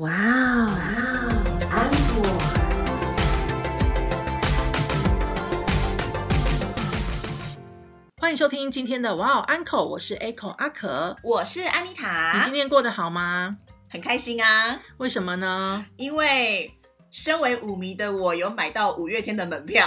哇哦，安果。欢迎收听今天的哇哦 Uncle，我是 Echo 阿可。我是安妮塔你今，天过得好吗？很开心啊，为什么呢？因为身为舞迷的我有买到五月天的门票，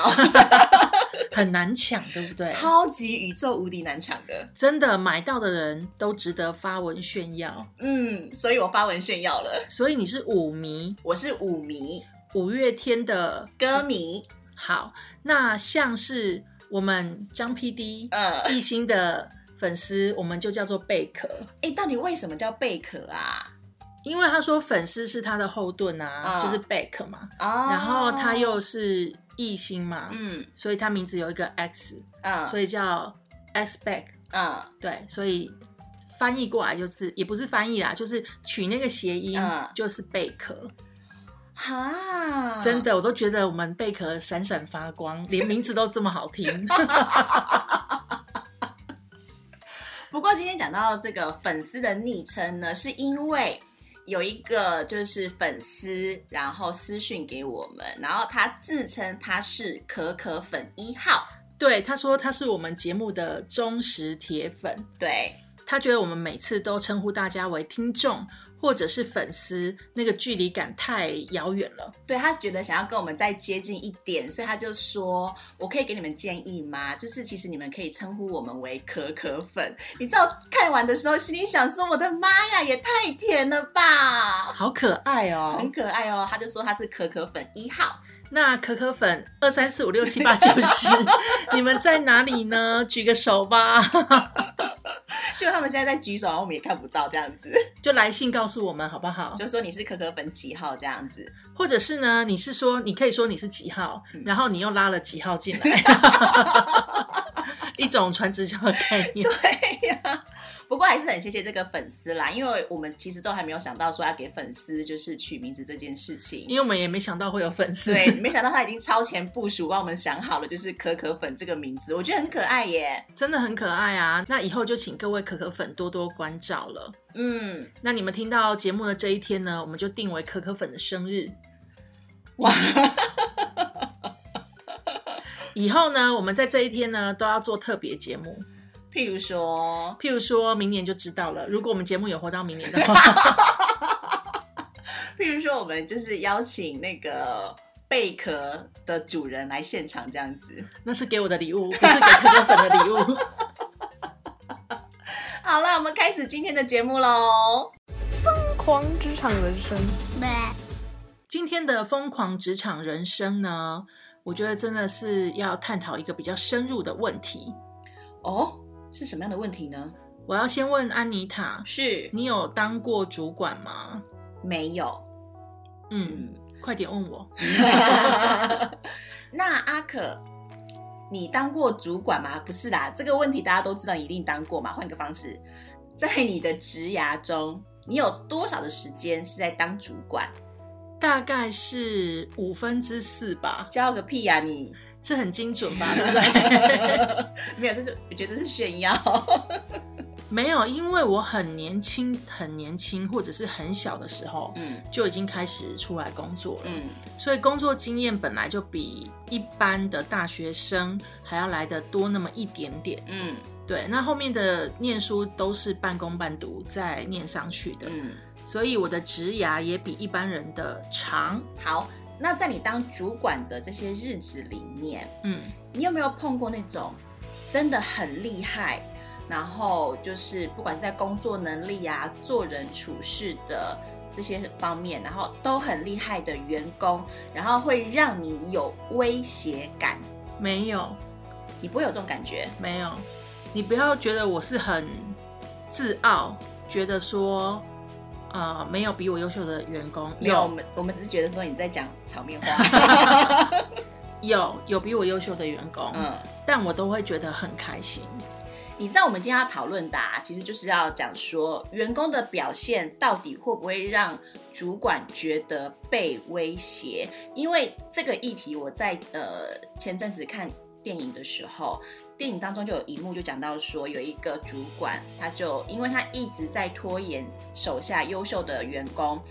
很难抢，对不对？超级宇宙无敌难抢的，真的买到的人都值得发文炫耀。嗯，所以我发文炫耀了，所以你是舞迷，我是舞迷五月天的歌迷，好。那像是我们张 PD 呃，艺兴的粉丝，我们就叫做贝壳，哎，到底为什么叫贝壳啊？因为他说粉丝是他的后盾啊，嗯就是贝壳嘛。哦然后他又是艺兴嘛，嗯所以他名字有一个 X，嗯所以叫 X Back。嗯对，所以翻译过来就是也不是翻译啦，就是取那个谐音，嗯就是贝壳。哈，真的，我都觉得我们贝壳闪闪发光，连名字都这么好听。不过今天讲到这个粉丝的昵称呢，是因为有一个就是粉丝，然后私讯给我们，然后他自称他是可可粉一号，对，他说他是我们节目的忠实铁粉，对，他觉得我们每次都称呼大家为听众或者是粉丝，那个距离感太遥远了。对他觉得想要跟我们再接近一点，所以他就说：“我可以给你们建议吗？就是其实你们可以称呼我们为可可粉。”你知道看完的时候心里想说：“我的妈呀，也太甜了吧！”好可爱哦很！可爱哦，他就说他是可可粉一号，那可可粉二三四五六七八九十，你们在哪里呢？举个手吧，就他们现在在举手，然后我们也看不到这样子，就来信告诉我们好不好？就说你是可可粉几号这样子。或者是呢，你是说你可以说你是几号，嗯然后你又拉了几号进来，一种传直销的概念。对呀、不过还是很谢谢这个粉丝啦，因为我们其实都还没有想到说要给粉丝就是取名字这件事情。因为我们也没想到会有粉丝，对，没想到他已经超前部署，帮我们想好了，就是可可粉这个名字，我觉得很可爱耶。真的很可爱啊！那以后就请各位可可粉多多关照了。嗯，那你们听到节目的这一天呢，我们就定为可可粉的生日。哇，以后呢，我们在这一天呢都要做特别节目，譬如说，譬如说明年就知道了。如果我们节目有活到明年的话，譬如说，我们就是邀请那个贝壳的主人来现场这样子。那是给我的礼物，不是给可可粉的礼物。好了，我们开始今天的节目喽。疯狂职场人生，今天的疯狂职场人生呢，我觉得真的是要探讨一个比较深入的问题。哦，是什么样的问题呢？我要先问安妮塔，是你有当过主管吗？没有。嗯，嗯，快点问我。那阿可，你当过主管吗？不是啦，这个问题大家都知道，你一定当过嘛。换个方式，在你的职涯中，你有多少的时间是在当主管？大概是五分之四吧，教个屁呀、你！这很精准吧？对不对？没有，这是我觉得是炫耀。没有，因为我很年轻，很年轻，或者是很小的时候，嗯就已经开始出来工作了，嗯所以工作经验本来就比一般的大学生还要来的多那么一点点。嗯对，那后面的念书都是半工半读再念上去的，嗯，所以我的职涯也比一般人的长。好。那在你当主管的这些日子里面，嗯，你有没有碰过那种真的很厉害，然后就是不管在工作能力啊、做人处事的这些方面，然后都很厉害的员工，然后会让你有威胁感？没有，你不会有这种感觉？没有，你不要觉得我是很自傲，觉得说，呃，没有比我优秀的员工，没有，我们我们只是觉得说你在讲场面话。有有比我优秀的员工，嗯，但我都会觉得很开心。你知道我们今天要讨论的、啊，其实就是要讲说员工的表现到底会不会让主管觉得被威胁？因为这个议题，我在呃前阵子看电影的时候，电影当中就有一幕就讲到说，有一个主管，他就因为他一直在拖延手下优秀的员工。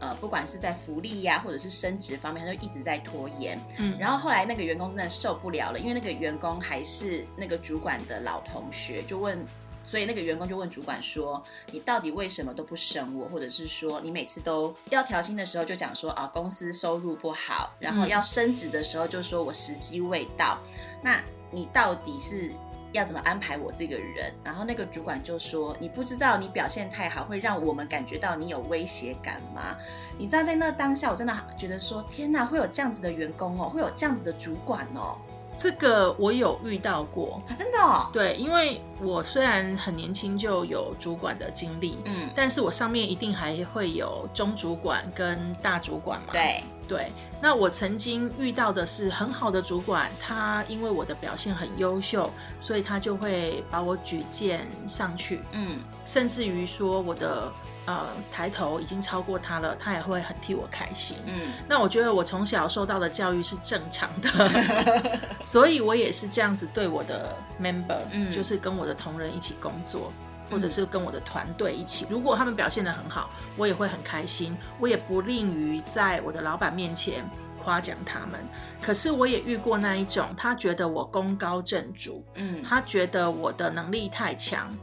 呃，不管是在福利呀、或者是升职方面，他就一直在拖延。嗯，然后后来那个员工真的受不了了，因为那个员工还是那个主管的老同学，就问，所以那个员工就问主管说：“你到底为什么都不升我？或者是说你每次都要调薪的时候就讲说啊公司收入不好，然后嗯要升职的时候就说我时机未到，那你到底是？”要怎么安排我这个人？然后那个主管就说：“你不知道你表现太好，会让我们感觉到你有威胁感吗？你知道在那当下，我真的觉得说，天哪，会有这样子的员工哦，会有这样子的主管哦，这个我有遇到过。啊，真的哦，对，因为我虽然很年轻就有主管的经历，嗯，但是我上面一定还会有中主管跟大主管嘛。对，对，那我曾经遇到的是很好的主管，他因为我的表现很优秀，所以他就会把我举荐上去，嗯。甚至于说我的呃抬头已经超过他了，他也会很替我开心。嗯。那我觉得我从小受到的教育是正常的，所以我也是这样子对我的 member，、嗯。就是跟我的同仁一起工作，或者是跟我的团队一起。如果他们表现得很好，我也会很开心，我也不吝于在我的老板面前夸奖他们。可是我也遇过那一种，他觉得我功高震主，嗯，他觉得我的能力太强，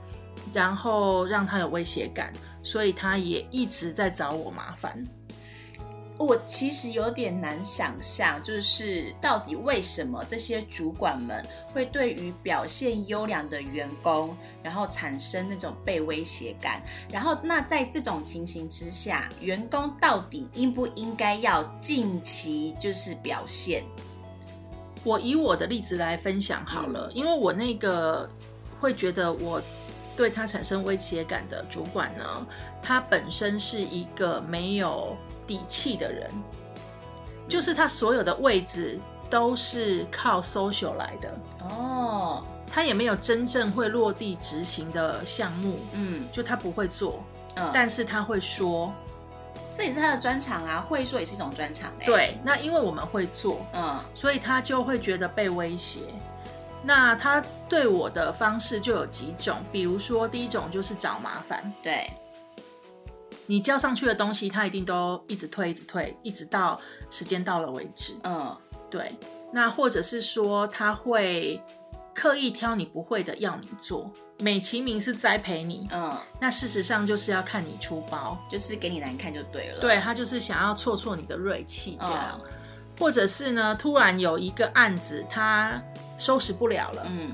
然后让他有威胁感，所以他也一直在找我麻烦。我其实有点难想象，就是到底为什么这些主管们会对于表现优良的员工，然后产生那种被威胁感？然后那在这种情形之下，员工到底应不应该要近期就是表现？我以我的例子来分享好了，因为我那个会觉得我对他产生威胁感的主管呢，他本身是一个没有底气的人，就是他所有的位置都是靠 social 来的，哦，他也没有真正会落地执行的项目，嗯就他不会做，嗯，但是他会说，这也是他的专长啊，会说也是一种专长哎、，对，那因为我们会做，嗯所以他就会觉得被威胁。那他对我的方式就有几种，比如说第一种就是找麻烦，对，你交上去的东西，他一定都一直推，一直推，一直到时间到了为止。嗯对，那或者是说他会刻意挑你不会的要你做，美其名是栽培你，嗯，那事实上就是要看你出包。就是给你难看就对了。对他就是想要挫挫你的锐气这样，嗯或者是呢，突然有一个案子他收拾不了了，嗯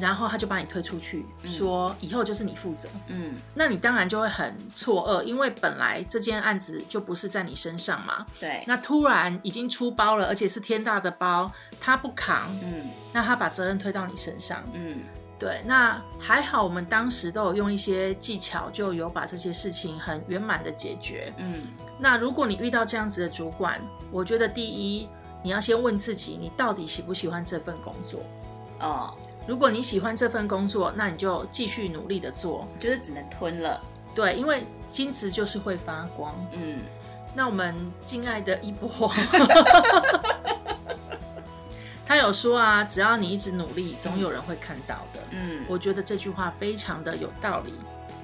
然后他就把你推出去，嗯说以后就是你负责。嗯那你当然就会很错愕，因为本来这件案子就不是在你身上嘛。对，那突然已经出包了，而且是天大的包，他不扛，嗯那他把责任推到你身上。嗯对，那还好，我们当时都有用一些技巧，就有把这些事情很圆满的解决。嗯那如果你遇到这样子的主管，我觉得第一，你要先问自己，你到底喜不喜欢这份工作？哦，如果你喜欢这份工作，那你就继续努力的做。就是只能吞了。对，因为金子就是会发光。嗯那我们敬爱的一波，他有说啊，只要你一直努力，总有人会看到的。嗯我觉得这句话非常的有道理。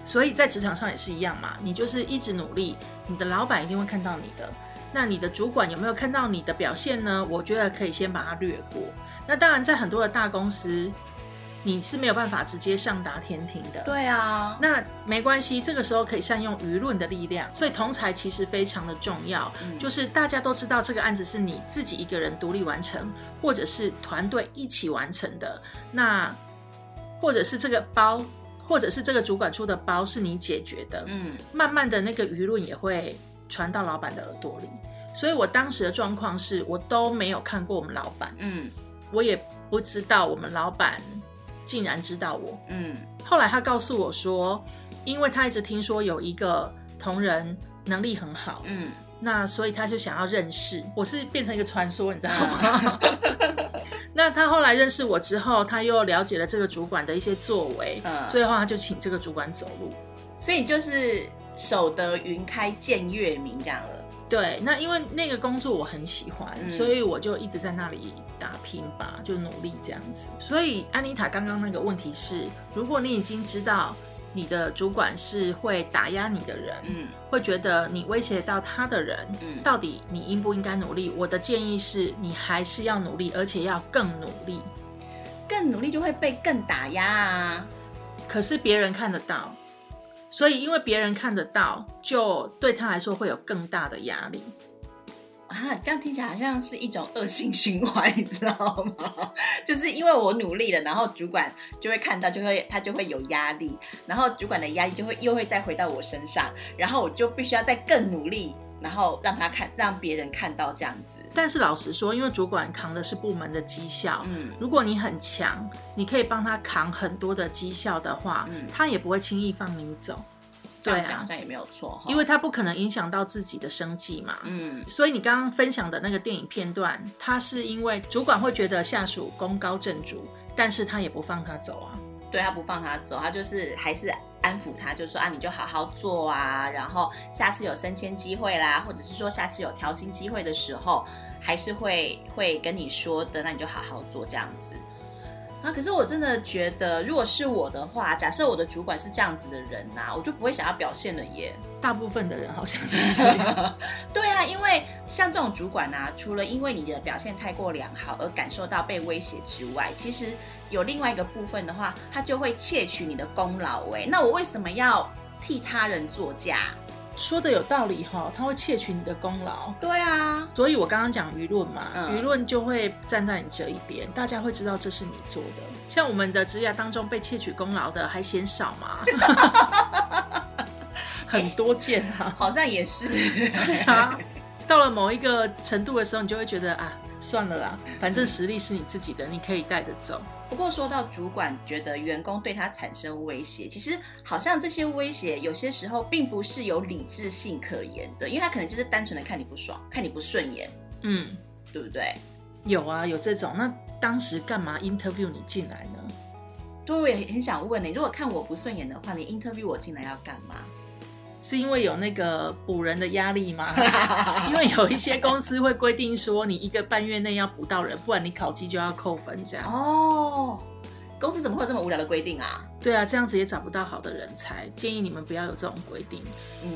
所以在职场上也是一样嘛，你就是一直努力，你的老板一定会看到你的。那你的主管有没有看到你的表现呢？我觉得可以先把它略过。那当然，在很多的大公司，你是没有办法直接上达天庭的。对啊，那没关系，这个时候可以善用舆论的力量，所以同才其实非常的重要。嗯。就是大家都知道这个案子是你自己一个人独立完成，或者是团队一起完成的，那或者是这个包，或者是这个主管出的包是你解决的，嗯。慢慢的那个舆论也会传到老板的耳朵里。所以我当时的状况是我都没有看过我们老板，嗯。我也不知道我们老板竟然知道我。嗯后来他告诉我说，因为他一直听说有一个同仁能力很好，嗯那所以他就想要认识我，是变成一个传说，你知道吗？那他后来认识我之后，他又了解了这个主管的一些作为，嗯最后他就请这个主管走路。所以就是守得云开见月明这样了。对，那因为那个工作我很喜欢，嗯所以我就一直在那里打拼吧，就努力这样子。所以安妮塔刚刚那个问题是，如果你已经知道你的主管是会打压你的人，嗯会觉得你威胁到他的人，嗯到底你应不应该努力？我的建议是你还是要努力，而且要更努力。更努力就会被更打压啊。可是别人看得到，所以因为别人看得到，就对他来说会有更大的压力。啊，这样听起来好像是一种恶性循环，你知道吗？就是因为我努力了，然后主管就会看到，就会他就会有压力，然后主管的压力就会又会再回到我身上，然后我就必须要再更努力，然后让他看，让别人看到这样子。但是老实说，因为主管扛的是部门的绩效，嗯如果你很强，你可以帮他扛很多的绩效的话，嗯他也不会轻易放你走。对啊这样讲好，像也没有错哈，因为他不可能影响到自己的生计嘛。嗯所以你刚刚分享的那个电影片段，他是因为主管会觉得下属功高震主，但是他也不放他走啊。对他不放他走，他就是还是安抚他，就说啊，你就好好做啊，然后下次有升迁机会啦，或者是说下次有调薪机会的时候，还是会会跟你说的，那你就好好做这样子。啊，可是我真的觉得，如果是我的话，假设我的主管是这样子的人呐、我就不会想要表现了耶。大部分的人好像是 这样。对啊，因为像这种主管啊，除了因为你的表现太过良好而感受到被威胁之外，其实有另外一个部分的话，他就会窃取你的功劳。哎，那我为什么要替他人作嫁？说的有道理哈，他会窃取你的功劳。对啊，所以我刚刚讲舆论嘛，嗯舆论就会站在你这一边，大家会知道这是你做的。像我们的职涯当中被窃取功劳的还嫌少吗？很多件啊，好像也是。对啊。到了某一个程度的时候，你就会觉得啊，算了啦，反正实力是你自己的，你可以带着走。不过说到主管觉得员工对他产生威胁，其实好像这些威胁有些时候并不是有理智性可言的，因为他可能就是单纯的看你不爽，看你不顺眼，嗯，对不对？有啊，有这种。那当时干嘛 interview 你进来呢？对，我也很想问你，如果看我不顺眼的话，你 interview 我进来要干嘛？是因为有那个补人的压力吗？因为有一些公司会规定说，你一个半月内要补到人，不然你考绩就要扣分。这样，哦，公司怎么会有这么无聊的规定啊？对啊，这样子也找不到好的人才。建议你们不要有这种规定。嗯，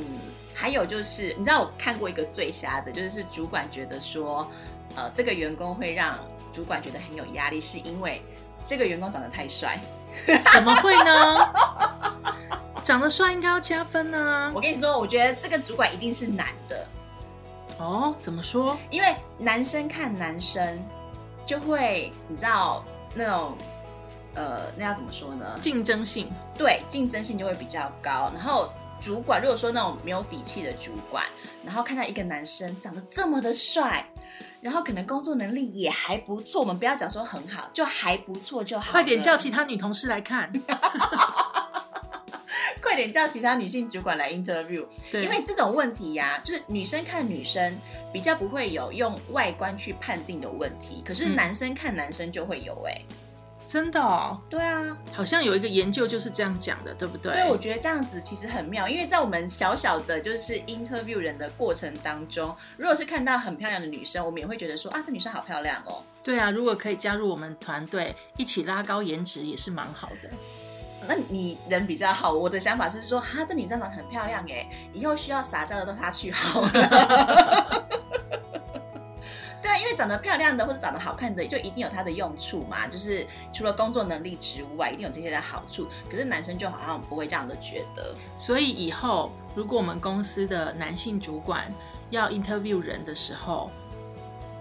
还有就是，你知道我看过一个最瞎的，就是主管觉得说，呃，这个员工会让主管觉得很有压力，是因为这个员工长得太帅。怎么会呢？长得帅应该要加分啊！我跟你说，我觉得这个主管一定是男的，哦，怎么说？因为男生看男生就会，你知道那种，呃，那要怎么说呢？竞争性，对，竞争性就会比较高。然后主管如果说那种没有底气的主管，然后看到一个男生长得这么的帅，然后可能工作能力也还不错，我们不要讲说很好，就还不错就好。快点叫其他女同事来看。快点叫其他女性主管来 interview，对，因为这种问题呀、就是女生看女生比较不会有用外观去判定的问题，可是嗯男生看男生就会有哎、真的哦，对啊，好像有一个研究就是这样讲的，对不对？对，我觉得这样子其实很妙，因为在我们小小的就是 interview 人的过程当中，如果是看到很漂亮的女生，我们也会觉得说啊，这女生好漂亮哦。对啊，如果可以加入我们团队，一起拉高颜值也是蛮好的。那你人比较好，我的想法是说，哈，这女生长得很漂亮哎，以后需要撒娇的都她去好了。对啊，因为长得漂亮的或者长得好看的，就一定有它的用处嘛。就是除了工作能力之外，一定有这些的好处。可是男生就好像不会这样的觉得。所以以后如果我们公司的男性主管要 interview 人的时候，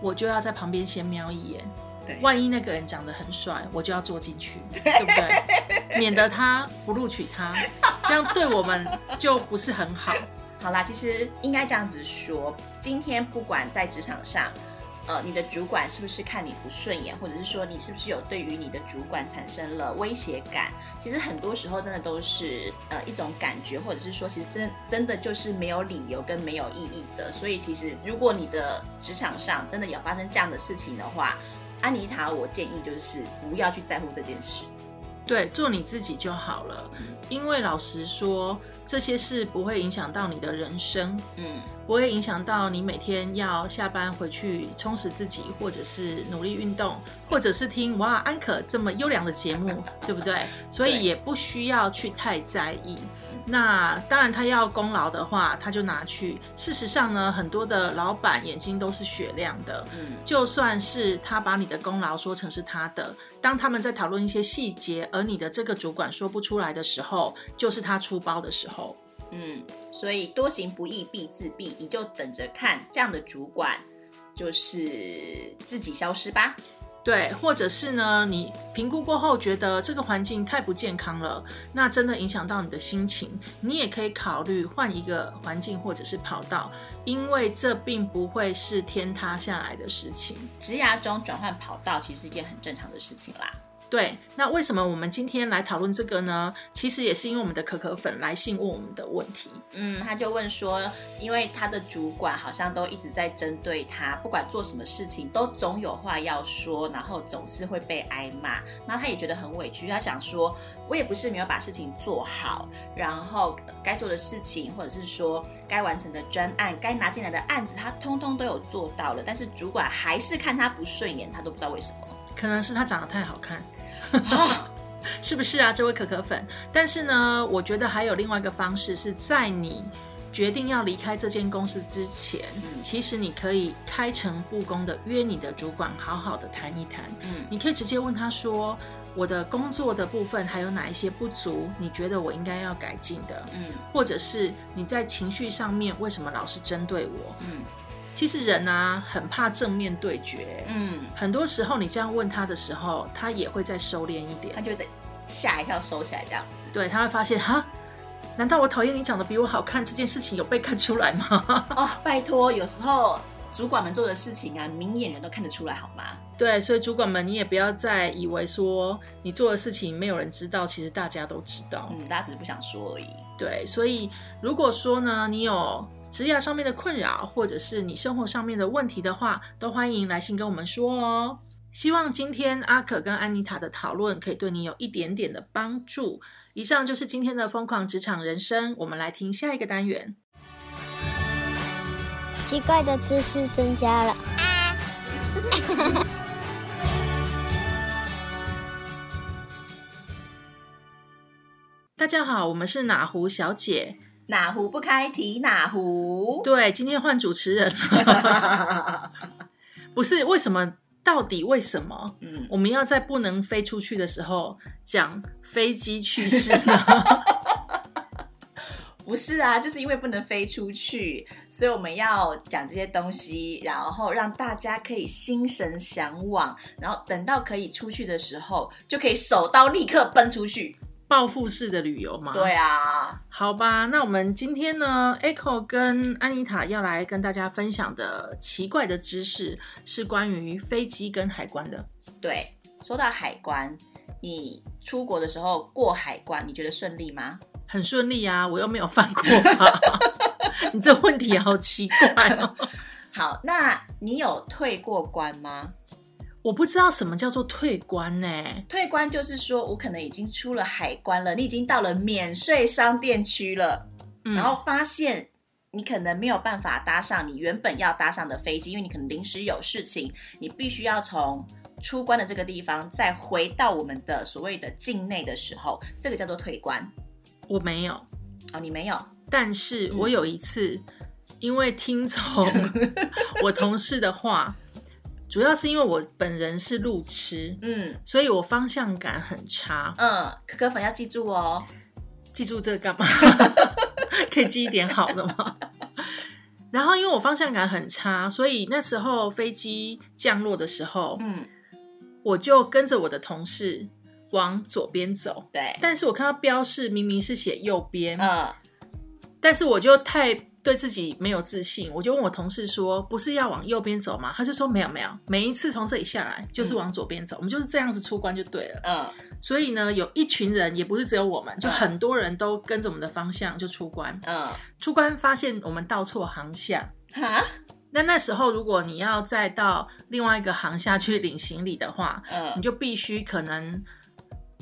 我就要在旁边先瞄一眼。对万一那个人长得很帅，我就要坐进去，对不对？免得他不录取他，这样对我们就不是很好。好啦，其实应该这样子说，今天不管在职场上，呃，你的主管是不是看你不顺眼，或者是说你是不是有对于你的主管产生了威胁感，其实很多时候真的都是呃一种感觉，或者是说其实真真的就是没有理由跟没有意义的。所以其实如果你的职场上真的有发生这样的事情的话，安妮塔，我建议就是不要去在乎这件事。对，做你自己就好了。因为老实说，这些事不会影响到你的人生，嗯，不会影响到你每天要下班回去充实自己，或者是努力运动，或者是听哇安可这么优良的节目，对不对？所以也不需要去太在意。那当然，他要功劳的话，他就拿去。事实上呢，很多的老板眼睛都是雪亮的，嗯，就算是他把你的功劳说成是他的，当他们在讨论一些细节，而你的这个主管说不出来的时候，就是他出包的时候。嗯，所以多行不义必自毙，你就等着看这样的主管就是自己消失吧。对，或者是呢，你评估过后觉得这个环境太不健康了，那真的影响到你的心情，你也可以考虑换一个环境或者是跑道，因为这并不会是天塌下来的事情。职涯中转换跑道其实是一件很正常的事情啦。对，那为什么我们今天来讨论这个呢？其实也是因为我们的可可粉来信问我们的问题。嗯，他就问说，因为他的主管好像都一直在针对他，不管做什么事情都总有话要说，然后总是会被挨骂，然后他也觉得很委屈，他想说，我也不是没有把事情做好，然后该做的事情或者是说该完成的专案、该拿进来的案子，他通通都有做到了，但是主管还是看他不顺眼，他都不知道为什么。可能是他长得太好看，啊 是不是啊？这位可可粉。但是呢，我觉得还有另外一个方式，是在你决定要离开这间公司之前，嗯其实你可以开诚布公的约你的主管，好好的谈一谈。嗯你可以直接问他说：“我的工作的部分还有哪一些不足？你觉得我应该要改进的？嗯或者是你在情绪上面为什么老是针对我？”嗯其实人啊，很怕正面对决。嗯，很多时候你这样问他的时候，他也会再收敛一点。他就会在吓一跳收起来这样子。对，他会发现哈，难道我讨厌你长得比我好看这件事情有被看出来吗？哦，拜托，有时候主管们做的事情啊，明眼人都看得出来，好吗？对，所以主管们，你也不要再以为说你做的事情没有人知道，其实大家都知道。嗯，大家只是不想说而已。对，所以如果说呢，你有职业上面的困扰，或者是你生活上面的问题的话，都欢迎来信跟我们说哦。希望今天阿可跟安妮塔的讨论可以对你有一点点的帮助。以上就是今天的疯狂职场人生，我们来听下一个单元。奇怪的姿势增加了。大家好，我们是哪壶小姐。哪壶不开提哪壶。对，今天换主持人了，不是为什么？到底为什么嗯，我们要在不能飞出去的时候讲飞机去世呢？不是啊，就是因为不能飞出去，所以我们要讲这些东西，然后让大家可以心神向往，然后等到可以出去的时候，就可以手刀立刻奔出去。报复式的旅游吗。对啊，好吧，那我们今天呢，Echo 跟安妮塔要来跟大家分享的奇怪的知识是关于飞机跟海关的。对，说到海关，你出国的时候过海关，你觉得顺利吗？很顺利啊，我又没有犯过法。你这问题好奇怪哦。好，那你有退过关吗？我不知道什么叫做退关呢、退关就是说我可能已经出了海关了，你已经到了免税商店区了，嗯。然后发现你可能没有办法搭上你原本要搭上的飞机，因为你可能临时有事情，你必须要从出关的这个地方再回到我们的所谓的境内的时候，这个叫做退关。我没有，哦，你没有，但是嗯。我有一次，因为听从 我同事的话，主要是因为我本人是路痴，嗯所以我方向感很差。嗯，可可粉要记住哦。记住这个干嘛？可以记一点好的吗？然后因为我方向感很差，所以那时候飞机降落的时候，嗯，我就跟着我的同事往左边走。对，但是我看到标示明明是写右边，嗯但是我就太对自己没有自信，我就问我同事说：“不是要往右边走吗？”他就说：“没有没有，每一次从这里下来就是往左边走，我们就是这样子出关就对了。”嗯所以呢，有一群人，也不是只有我们，就很多人都跟着我们的方向就出关。嗯，出关发现我们到错航向。哈，那那时候，如果你要再到另外一个航下去领行李的话，嗯你就必须可能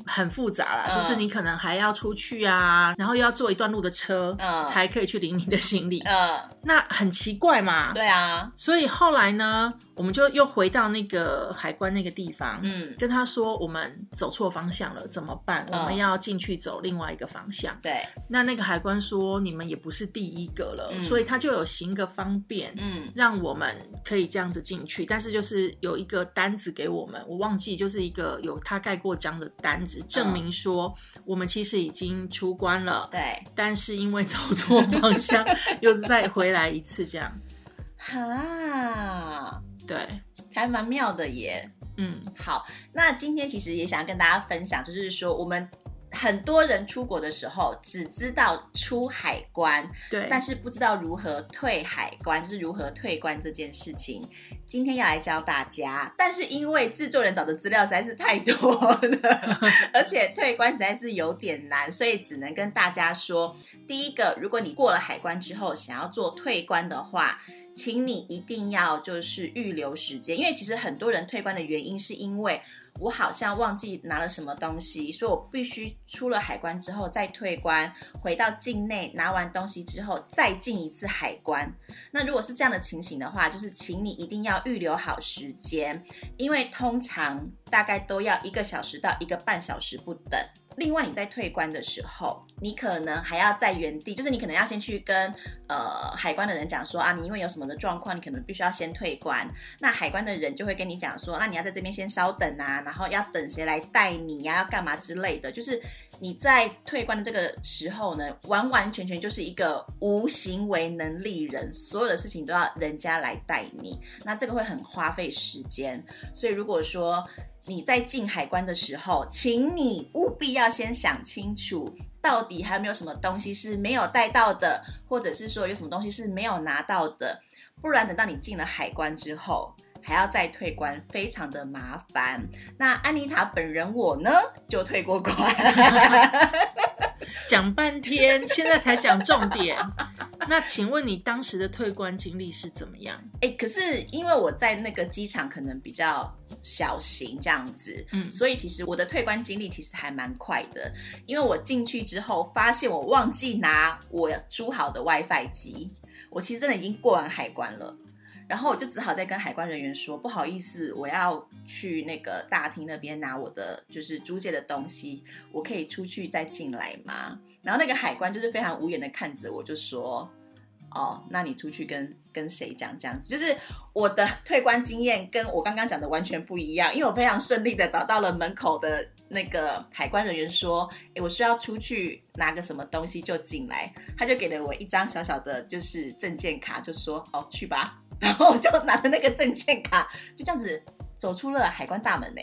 很复杂啦，嗯就是你可能还要出去啊，然后又要坐一段路的车，嗯才可以去领你的行李，嗯，那很奇怪嘛。对啊，所以后来呢，我们就又回到那个海关那个地方，嗯，跟他说我们走错方向了，怎么办？嗯我们要进去走另外一个方向。对，那那个海关说你们也不是第一个了，嗯所以他就有行个方便，嗯让我们可以这样子进去，但是就是有一个单子给我们，我忘记就是一个有他盖过章的单子，证明说我们其实已经出关了，对，但是因为走错方向，又再回来一次，这样哈，对，还蛮妙的耶。嗯，好，那今天其实也想要跟大家分享，就是说我们很多人出国的时候只知道出海关，对，但是不知道如何退海关，就是如何退关这件事情。今天要来教大家，但是因为制作人找的资料实在是太多了，而且退关实在是有点难，所以只能跟大家说：第一个，如果你过了海关之后想要做退关的话，请你一定要就是预留时间，因为其实很多人退关的原因是因为。我好像忘记拿了什么东西，所以我必须出了海关之后再退关，回到境内拿完东西之后再进一次海关。那如果是这样的情形的话，就是请你一定要预留好时间，因为通常大概都要一个小时到一个半小时不等。另外，你在退关的时候，你可能还要在原地，就是你可能要先去跟呃海关的人讲说啊，你因为有什么的状况，你可能必须要先退关。那海关的人就会跟你讲说，那你要在这边先稍等啊，然后要等谁来带你呀、要干嘛之类的。就是你在退关的这个时候呢，完完全全就是一个无行为能力人，所有的事情都要人家来带你，那这个会很花费时间。所以如果说你在进海关的时候，请你务必要先想清楚，到底还有没有什么东西是没有带到的，或者是说有什么东西是没有拿到的，不然等到你进了海关之后。还要再退关，非常的麻烦。那安妮塔本人我呢，就退过关。讲半天，现在才讲重点。那请问你当时的退关经历是怎么样？哎、可是因为我在那个机场可能比较小型这样子，嗯所以其实我的退关经历其实还蛮快的。因为我进去之后发现我忘记拿我租好的 WiFi 机，我其实真的已经过完海关了。然后我就只好再跟海关人员说，不好意思，我要去那个大厅那边拿我的就是租借的东西，我可以出去再进来吗？然后那个海关就是非常无言的看着我，就说：“哦，那你出去跟跟谁讲这样子？”就是我的 退关经验跟我刚刚讲的完全不一样，因为我非常顺利的找到了门口的那个海关人员，说：“诶，我需要出去拿个什么东西就进来。”他就给了我一张小小的，就是证件卡，就说：“哦，去吧。”然后我就拿着那个证件卡，就这样子走出了海关大门呢。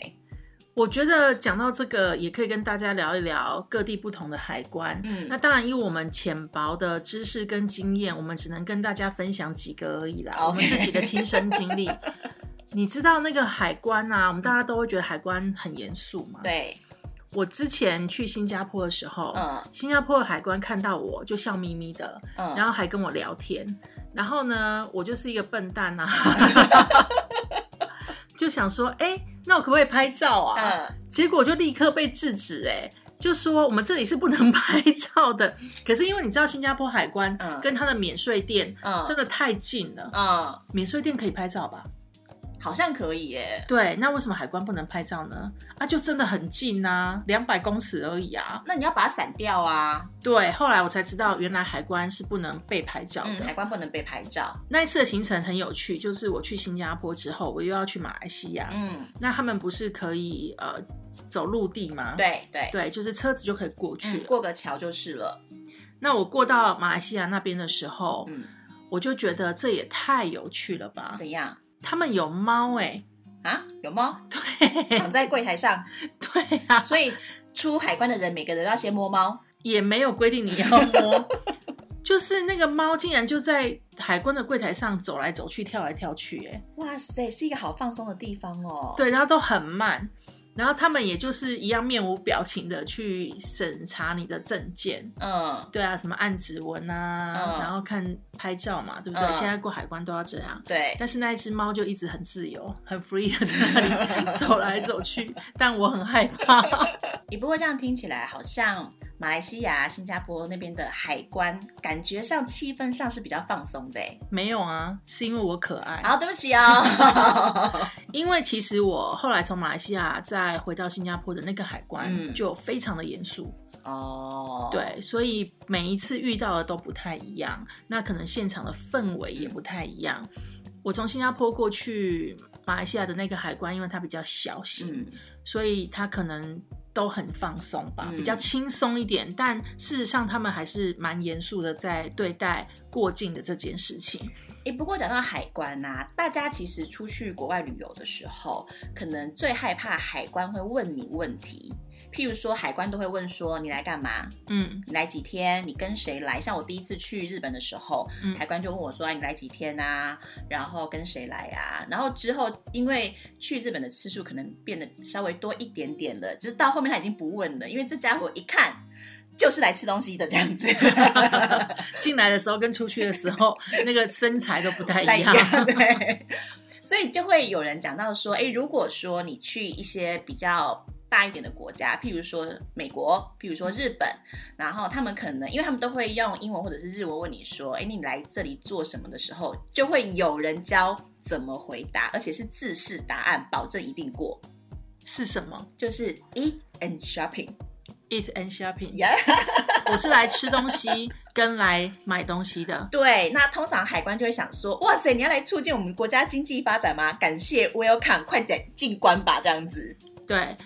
我觉得讲到这个，也可以跟大家聊一聊各地不同的海关。嗯那当然，以我们浅薄的知识跟经验，我们只能跟大家分享几个而已啦我们自己的亲身经历。你知道那个海关啊，我们大家都会觉得海关很严肃嘛。，对，我之前去新加坡的时候，嗯新加坡的海关看到我就笑眯眯的，嗯，然后还跟我聊天。然后呢，我就是一个笨蛋啊，就想说，哎、那我可不可以拍照啊？嗯结果就立刻被制止、哎，就说我们这里是不能 拍照的。可是因为你知道，新加坡海关嗯跟它的免税店嗯真的太近了，嗯，免税店可以拍照吧？好像可以耶。对，那为什么海关不能拍照呢？啊，就真的很近呐、啊，两百公尺而已啊。那你要把它散掉啊。对，后来我才知道，原来海关是不能被拍照的。嗯，海关不能被拍照。那一次的行程很有趣，就是我去新加坡之后，我又要去马来西亚。嗯，那他们不是可以呃走陆地吗？对对，对，就是车子就可以过去嗯，过个桥就是了。那我过到马来西亚那边的时候，嗯，我就觉得这也太有趣了吧！怎样他们有猫哎、啊？有猫对躺在柜台上，对啊，所以出海关的人每个人都要先摸猫。也没有规定你要摸，就是那个猫竟然就在海关的柜台上走来走去、跳来跳去、哎，哇塞，是一个好放松的地方哦。，对，然后都很慢。然后他们也就是一样面无表情的去审查你的证件。嗯，对啊，什么按指纹啊，嗯然后看拍照嘛，对不对？嗯现在过海关都要这样。对，但是那一只猫就一直很自由、很 free 的在那里 走来走去，但我很害怕。你不过这样听起来，好像马来西亚、新加坡那边的海关，感觉上气氛上是比较放松的欸。没有啊，是因为我可爱。好，对不起哦。因为其实我后来从马来西亚再回到新加坡的那个海关嗯。就非常的严肃，哦，，对，所以每一次遇到的都不太一样，那可能现场的氛围也不太一样。我从新加坡过去马来西亚的那个海关，因为它比较小型，嗯，所以它可能都很放松吧，嗯比较轻松一点。但事实上，他们还是蛮严肃的在对待过境的这件事情。诶，不过讲到海关呐、大家其实出去国外旅游的时候，可能最害怕海关会问你问题。譬如说，海关都会问说你来干嘛？嗯，你来几天？你跟谁来？像我第一次去日本的时候，嗯海关就问我说：“哎，你来几天啊？然后跟谁来啊？”然后之后因为去日本的次数可能变得稍微多一点点了，就是到后面他已经不问了，因为这家伙一看就是来吃东西的这样子。进来的时候跟出去的时候 那个身材都不太太一样。对，所以就会有人讲到说，哎，如果说你去一些比较大一点的国家，譬如说美国，譬如说日本，然后他们可能因为他们都会用英文或者是日文问你说，哎，你来这里做什么的时候，就会有人教怎么回答，而且是自式答案，保证一定过，是什么就是 eat and shopping。？Eat and shopping。呀、我是来吃东西跟来买东西的。对，那通常海关就会想说，哇塞，你要来促进我们国家经济发展吗？感谢 welcome，快点进关吧，这样子。对，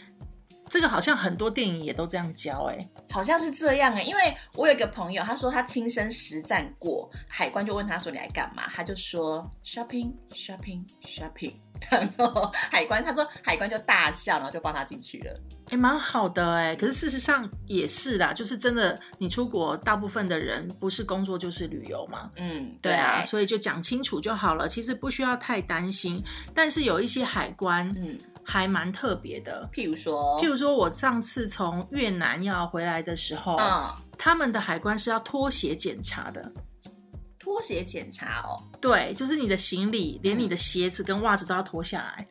这个好像很多电影也都这样教、欸，好像是这样哎、因为我有一个朋友，他说他亲身实战过，海关就问他说你来干嘛，他就说 shopping shopping shopping，然后海关他说海关就大笑，然后就放他进去了。哎、蛮好的哎、可是事实上也是啦，就是真的，你出国大部分的人不是工作就是旅游嘛，嗯，对啊，所以就讲清楚就好了，其实不需要太担心。但是有一些海关嗯，还蛮特别的，譬如说，譬如说我上次从越南要回来的时候，嗯，他们的海关是要脱鞋检查的。拖鞋检查哦，对，就是你的行李，连你的鞋子跟袜子都要脱下来。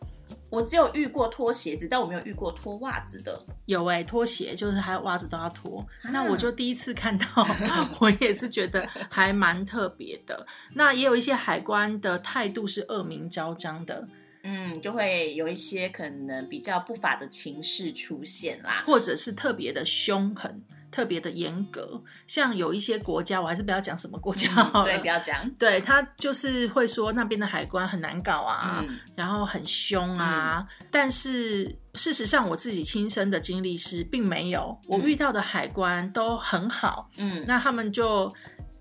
我只有遇过脱鞋子，但我没有遇过脱袜子的。有哎、拖鞋就是还有袜子都要脱。啊那我就第一次看到，我也是觉得还蛮特别的。那也有一些海关的态度是恶名昭彰的，嗯，就会有一些可能比较不法的情势出现啦。或者是特别的凶狠、特别的严格。像有一些国家，我还是不要讲什么国家好对，不要讲。对他就是会说那边的海关很难搞啊，嗯然后很凶啊。但是事实上，我自己亲身的经历是，并没有。我遇到的海关都很好，嗯，那他们就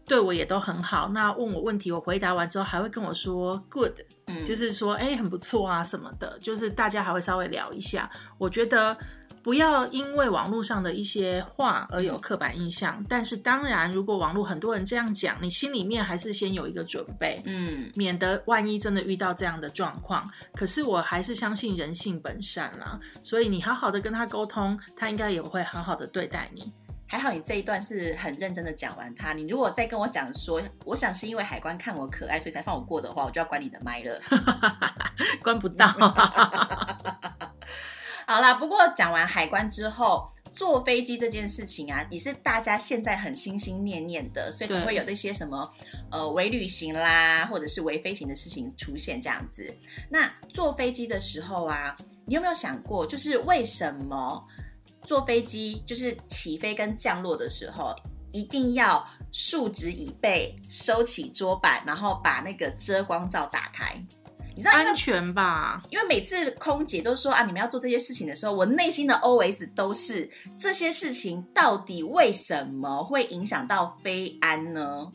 对我也都很好。那问我问题，我回答完之后还会跟我说 good，嗯就是说哎、很不错啊什么的，就是大家还会稍微聊一下。我觉得不要因为网络上的一些话而有刻板印象，但是当然，如果网络很多人这样讲，你心里面还是先有一个准备。嗯，免得万一真的遇到这样的状况，可是我还是相信人性本善啦，所以你好好的跟他沟通，他应该也会好好的对待你。还好你这一段是很认真的讲完它。你如果再跟我讲说，我想是因为海关看我可爱，所以才放我过的话，我就要关你的麦了。关不到，好啦，不过讲完海关之后，坐飞机这件事情啊，也是大家现在很心心念念的，所以才对会有那些什么呃微旅行啦，或者是微飞行的事情出现这样子。那坐飞机的时候啊，你有没有想过，就是为什么坐飞机就是起飞跟降落的时候，一定要竖直椅背，收起桌板，然后把那个遮光罩打开？你知道，安全吧？因为每次空姐都说啊，你们要做这些事情的时候，我内心的 OS 都是这些事情到底为什么会影响到飞安呢？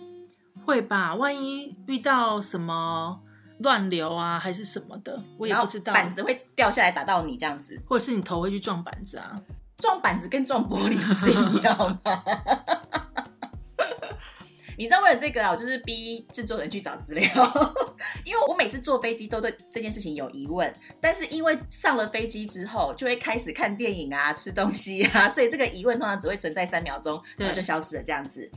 会吧？万一遇到什么乱流啊，还是什么的，我也不知道。板子会掉下来打到你这样子，或者是你头会去撞板子啊？撞板子跟撞玻璃不是一样吗？你知道为了这个啊，我就是逼制作人去找资料，因为我每次坐飞机都对这件事情有疑问，但是因为上了飞机之后，就会开始看电影啊、吃东西啊，所以这个疑问通常只会存在三秒钟，然后就消失了这样子。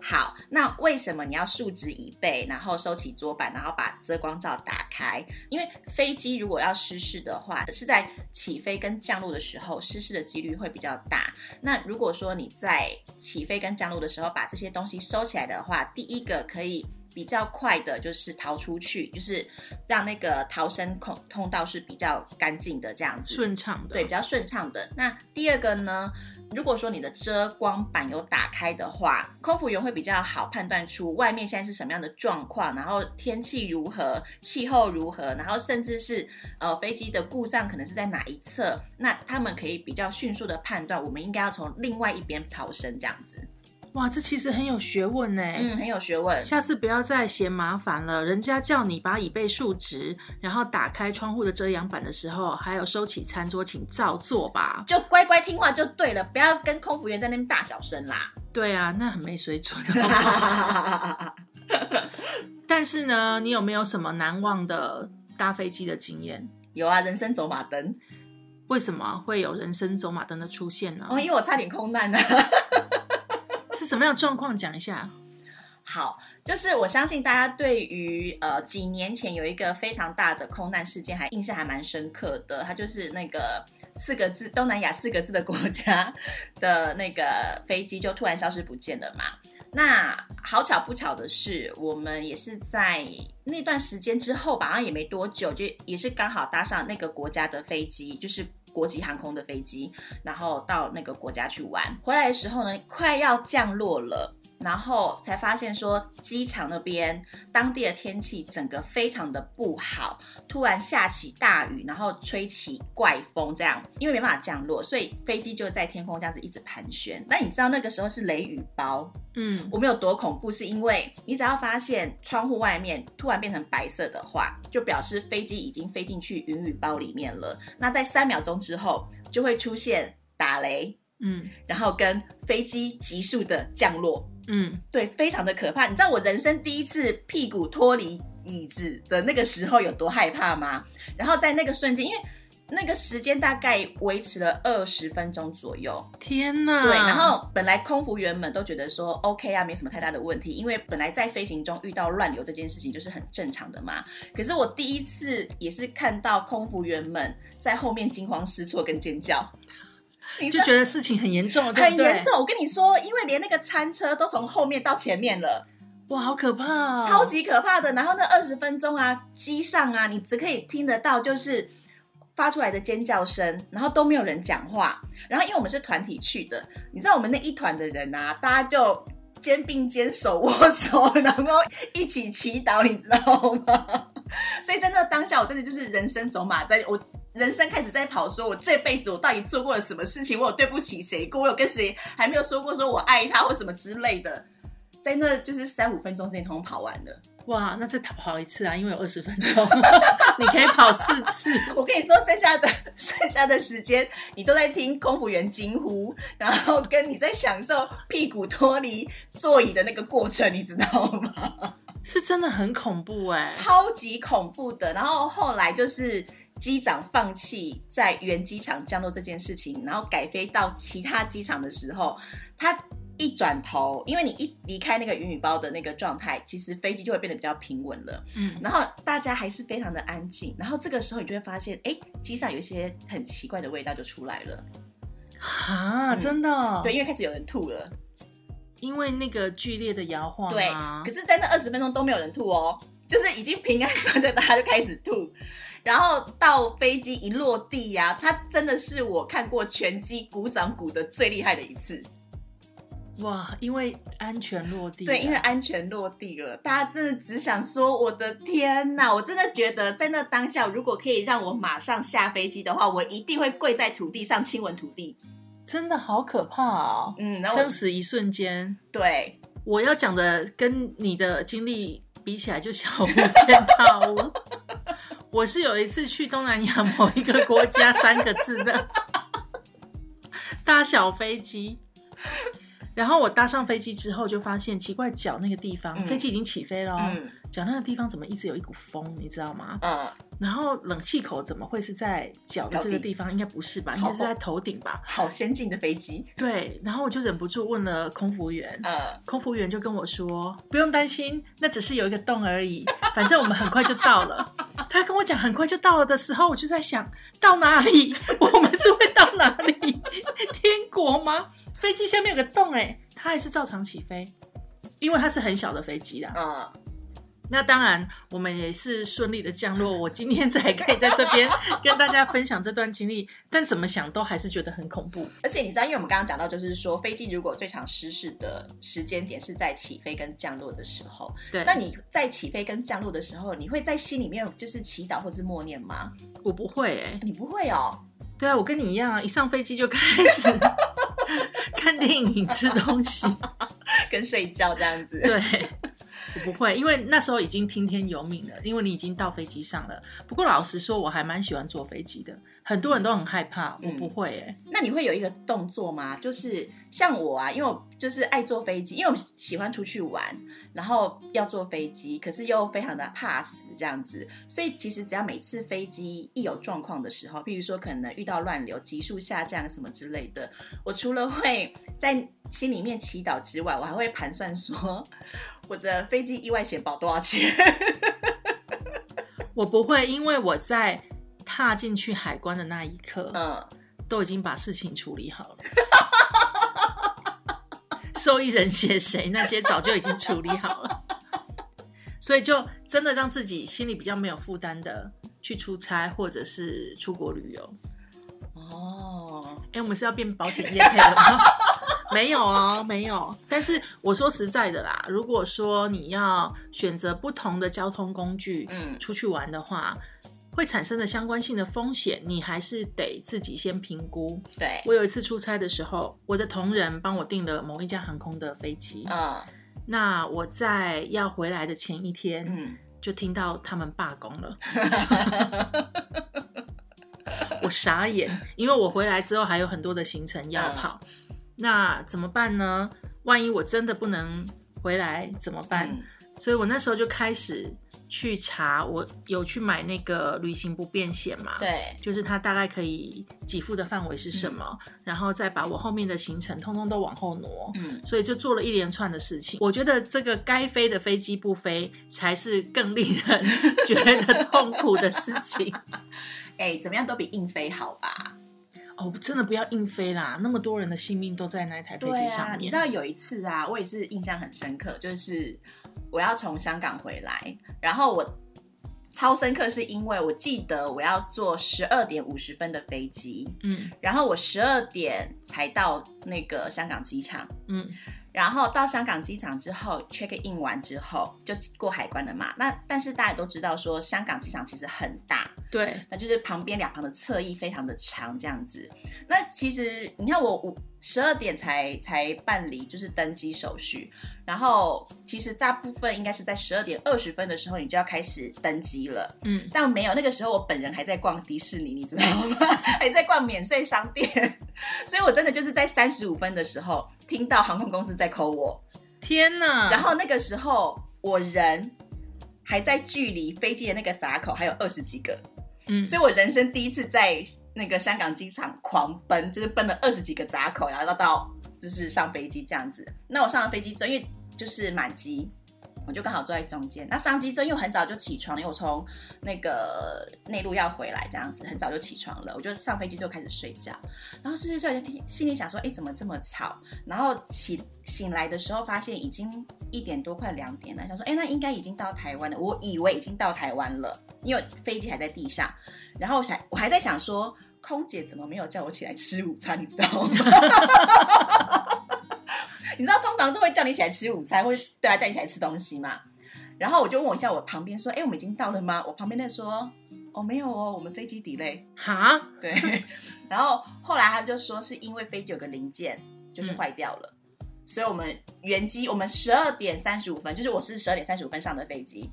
好，那为什么你要竖直椅背，然后收起桌板，然后把遮光罩打开？因为飞机如果要失事的话，是在起飞跟降落的时候，失事的几率会比较大。那如果说你在起飞跟降落的时候把这些东西收起来的话，第一个可以。比较快的就是逃出去，就是让那个逃生通通道是比较干净的这样子，顺畅的，对，比较顺畅的。那第二个呢，如果说你的遮光板有打开的话，空服员会比较好判断出外面现在是什么样的状况，然后天气如何，气候如何，然后甚至是呃飞机的故障可能是在哪一侧，那他们可以比较迅速的判断，我们应该要从另外一边逃生这样子。哇，这其实很有学问呢。嗯，很有学问。下次不要再嫌麻烦了。人家叫你把椅背竖直，然后打开窗户的遮阳板的时候，还有收起餐桌，请照做吧。就乖乖听话就对了，不要跟空服员在那边大小声啦。对啊，那很没水准。但是呢，你有没有什么难忘的搭飞机的经验？有啊，人生走马灯。为什么会有人生走马灯的出现呢？哦，因为我差点空难呢。是什么样状况？讲一下。好，就是我相信大家对于呃几年前有一个非常大的空难事件还印象还蛮深刻的，它就是那个四个字东南亚四个字的国家的那个飞机就突然消失不见了嘛。那好巧不巧的是，我们也是在那段时间之后吧，好像也没多久，就也是刚好搭上那个国家的飞机，就是国际航空的飞机，然后到那个国家去玩。回来的时候呢，快要降落了。然后才发现说，机场那边当地的天气整个非常的不好，突然下起大雨，然后吹起怪风，这样因为没办法降落，所以飞机就在天空这样子一直盘旋。那你知道那个时候是雷雨包，嗯，我们有多恐怖？是因为你只要发现窗户外面突然变成白色的话，就表示飞机已经飞进去云雨包里面了。那在三秒钟之后就会出现打雷，嗯，然后跟飞机急速的降落。嗯，对，非常的可怕。你知道我人生第一次屁股脱离椅子的那个时候有多害怕吗？然后在那个瞬间，因为那个时间大概维持了二十分钟左右。天哪！对，然后本来空服员们都觉得说 OK 啊，没什么太大的问题，因为本来在飞行中遇到乱流这件事情就是很正常的嘛。可是我第一次也是看到空服员们在后面惊慌失措跟尖叫。你就觉得事情很严重，很严重。我跟你说，因为连那个餐车都从后面到前面了，哇，好可怕，超级可怕的。然后那二十分钟啊，机上啊，你只可以听得到就是发出来的尖叫声，然后都没有人讲话。然后因为我们是团体去的，你知道我们那一团的人啊，大家就肩并肩、手握手，然后一起祈祷，你知道吗？所以在那当下，我真的就是人生走马灯，我。人生开始在跑，说我这辈子我到底做过了什么事情？我有对不起谁过？我有跟谁还没有说过说我爱他或什么之类的？在那就是三五分钟之内，通通跑完了。哇，那再跑一次啊？因为有二十分钟，你可以跑四次。我跟你说，剩下的剩下的时间，你都在听空服员惊呼，然后跟你在享受屁股脱离座椅的那个过程，你知道吗？是真的很恐怖哎，超级恐怖的。然后后来就是。机长放弃在原机场降落这件事情，然后改飞到其他机场的时候，他一转头，因为你一离开那个云雨包的那个状态，其实飞机就会变得比较平稳了。嗯，然后大家还是非常的安静，然后这个时候你就会发现，哎，机上有一些很奇怪的味道就出来了。啊，真的？对，因为开始有人吐了，因为那个剧烈的摇晃。对，可是，在那二十分钟都没有人吐哦，就是已经平安上着，大家就开始吐。然后到飞机一落地呀，它真的是我看过全机鼓掌鼓的最厉害的一次。哇，因为安全落地。对，因为安全落地了，大家真的只想说：“我的天哪！”我真的觉得在那当下，如果可以让我马上下飞机的话，我一定会跪在土地上亲吻土地。真的好可怕哦！嗯，生死一瞬间。对，我要讲的跟你的经历比起来，就小巫见大巫。我是有一次去东南亚某一个国家三个字的 搭小飞机，然后我搭上飞机之后，就发现奇怪，脚那个地方，嗯飞机已经起飞了、哦，嗯脚那个地方怎么一直有一股风，你知道吗？嗯，然后冷气口怎么会是在脚的这个地方？应该不是吧？应该是在头顶吧？好先进的飞机，对，然后我就忍不住问了空服员，呃，空服员就跟我说：“不用担心，那只是有一个洞而已，反正我们很快就到了。”他跟我讲很快就到了的时候，我就在想到哪里？我们是会到哪里？天国吗？飞机下面有个洞哎、它还是照常起飞，因为它是很小的飞机啦。嗯，那当然，我们也是顺利的降落。我今天才可以在这边 跟大家分享这段经历，但怎么想都还是觉得很恐怖。而且你知道，因为我们刚刚讲到，就是说飞机如果最常失事的时间点是在起飞跟降落的时候，对，那你在起飞跟降落的时候，你会在心里面就是祈祷或是默念吗？我不会哎、你不会哦，对啊，我跟你一样啊，一上飞机就开始看电影、吃东西。跟睡觉这样子。对，我不会，因为那时候已经听天由命了，因为你已经到飞机上了。不过老实说，我还蛮喜欢坐飞机的，很多人都很害怕，我嗯不会哎、那你会有一个动作吗？就是像我啊，因为我就是爱坐飞机，因为我喜欢出去玩，然后要坐飞机，可是又非常的怕死这样子，所以其实只要每次飞机一有状况的时候，譬如说可能遇到乱流、急速下降什么之类的，我除了会在心里面祈祷之外，我还会盘算说我的飞机意外险保多少钱。我不会，因为我在踏进去海关的那一刻，嗯，都已经把事情处理好了。受益人写谁，那些早就已经处理好了，所以就真的让自己心里比较没有负担的去出差或者是出国旅游。哦，哎、我们是要变保险业配了吗？没有哦，没有。但是我说实在的啦，如果说你要选择不同的交通工具，嗯出去玩的话，会产生的相关性的风险，你还是得自己先评估。对，我有一次出差的时候，我的同仁帮我订了某一家航空的飞机，嗯那我在要回来的前一天，嗯，就听到他们罢工了。我傻眼，因为我回来之后还有很多的行程要跑，那怎么办呢？万一我真的不能回来怎么办？嗯所以我那时候就开始去查，我有去买那个旅行不便险嘛，，对，就是它大概可以给付的范围是什么，然后再把我后面的行程通通都往后挪。嗯。所以就做了一连串的事情。我觉得这个该飞的飞机不飞，才是更令人 觉得痛苦的事情。哎、怎么样都比硬飞好吧？哦，真的不要硬飞啦！那么多人的性命都在那一台飞机上面。你知道有一次啊，我也是印象很深刻，就是我要从香港回来，然后我超深刻，是因为我记得我要坐十二点五十分的飞机，嗯。然后我十二点才到那个香港机场，嗯。然后到香港机场之后 check in 完之后就过海关了嘛。那但是大家都知道说香港机场其实很大，对，那就是旁边两旁的侧翼非常的长，这样子。那其实你看我五十二点才才办理就是登机手续，然后其实大部分应该是在十二点二十分的时候你就要开始登机了，嗯，但没有，那个时候我本人还在逛迪士尼，你知道吗？还在逛免税商店，所以我真的就是在三十五分的时候听到航空公司在 call 我，天哪！然后那个时候我人还在距离飞机的那个闸口还有二十几个。所以我人生第一次在那个香港机场狂奔，就是奔了二十几个闸口，然后到到就是上飞机这样子。那我上了飞机之后，因为就是满机，我就刚好坐在中间。那上机之后，因为我很早就起床，因为我从那个内陆要回来，这样子很早就起床了，我就上飞机就开始睡觉。然后睡睡睡，就听心里想说，哎，怎么这么吵？然后起醒来的时候，发现已经一点多，快两点了。想说，哎，那应该已经到台湾了。我以为已经到台湾了，因为飞机还在地上。然后我想，我还在想说，空姐怎么没有叫我起来吃午餐？你知道吗？你知道通常都会叫你起来吃午餐，或者对啊，叫你起来吃东西嘛。然后我就问一下我旁边说，哎，我们已经到了吗？我旁边那说，哦，没有哦，我们飞机 delay。哈，对，然后后来他就说是因为飞机有个零件就是坏掉了，所以我们原机我们十二点三十五分，就是我是十二点三十五分上的飞机，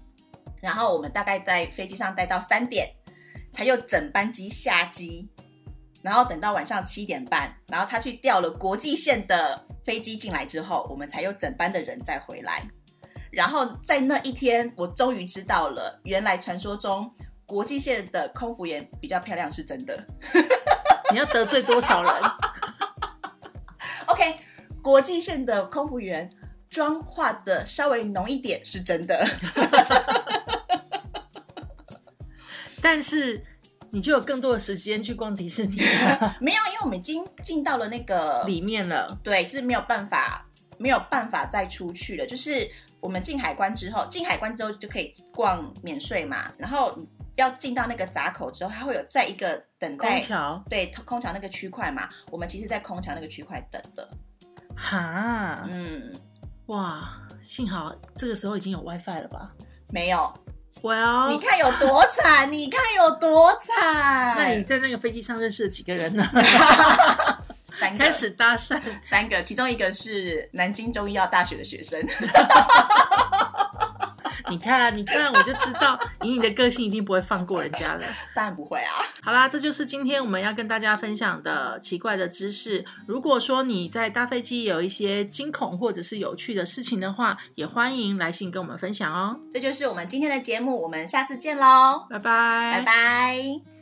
然后我们大概在飞机上待到三点，才有整班机下机，然后等到晚上七点半，然后他去调了国际线的飞机进来之后，我们才有整班的人再回来。然后在那一天，我终于知道了，原来传说中国际线的空服员比较漂亮是真的。你要得罪多少人？OK，国际线的空服员妆化的稍微浓一点是真的。但是你就有更多的时间去逛迪士尼了 没有，因为我们已经进到了那个里面了。对，就是没有办法，没有办法再出去了。就是我们进海关之后，进海关之后就可以逛免税嘛。然后要进到那个闸口之后，它会有在一个等待空桥对空桥那个区块嘛。我们其实，在空桥那个区块等的。哈，嗯，哇，幸好这个时候已经有 WiFi 了吧没有，？Well，你看有多惨，你看有多惨。那你在那个飞机上认识了几个人呢？三个开始搭讪，三个，其中一个是南京中医药大学的学生。你看，你看，我就知道，以你的个性，一定不会放过人家的。当然不会啊。好啦，这就是今天我们要跟大家分享的奇怪的知识。如果说你在搭飞机有一些惊恐或者是有趣的事情的话，也欢迎来信跟我们分享哦。这就是我们今天的节目，我们下次见喽，拜拜，拜拜